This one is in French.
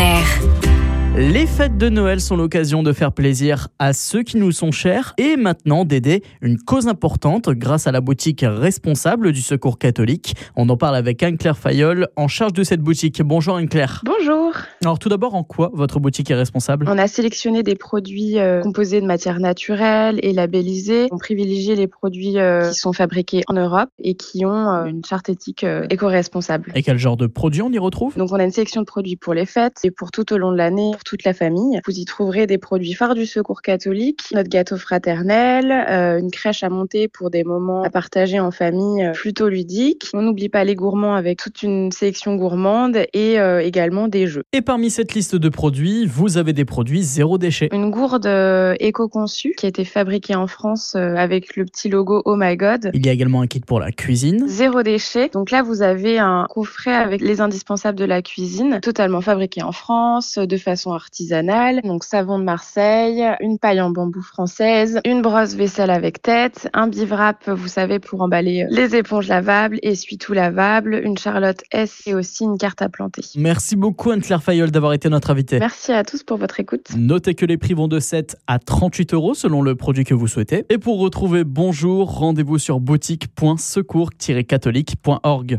air. Les fêtes de Noël sont l'occasion de faire plaisir à ceux qui nous sont chers et maintenant d'aider une cause importante grâce à la boutique responsable du Secours catholique. On en parle avec Anne-Claire Fayol en charge de cette boutique. Bonjour Anne-Claire. Bonjour. Alors tout d'abord, en quoi votre boutique est responsable? On a sélectionné des produits euh, composés de matières naturelles et labellisés. On privilégie les produits euh, qui sont fabriqués en Europe et qui ont euh, une charte éthique éco-responsable. Et quel genre de produits on y retrouve? Donc on a une sélection de produits pour les fêtes et pour tout au long de l'année, toute la famille. Vous y trouverez des produits phares du Secours catholique, notre gâteau fraternel, euh, une crèche à monter pour des moments à partager en famille euh, plutôt ludiques. On n'oublie pas les gourmands avec toute une sélection gourmande et euh, également des jeux. Et parmi cette liste de produits, vous avez des produits zéro déchet. Une gourde éco-conçue qui a été fabriquée en France avec le petit logo Oh My God. Il y a également un kit pour la cuisine. Zéro déchet. Donc là, vous avez un coffret avec les indispensables de la cuisine, totalement fabriqué en France, de façon artisanale. Donc savon de Marseille, une paille en bambou française, une brosse vaisselle avec tête, un bivrap, vous savez, pour emballer les éponges lavables, essuie-tout lavable, une Charlotte S et aussi une carte à planter. Merci beaucoup Anne-Claire Fayol d'avoir été notre invitée. Merci à tous pour votre écoute. Notez que les prix vont de 7 à 38 euros selon le produit que vous souhaitez. Et pour retrouver Bonjour, rendez-vous sur boutique.secours-catholique.org.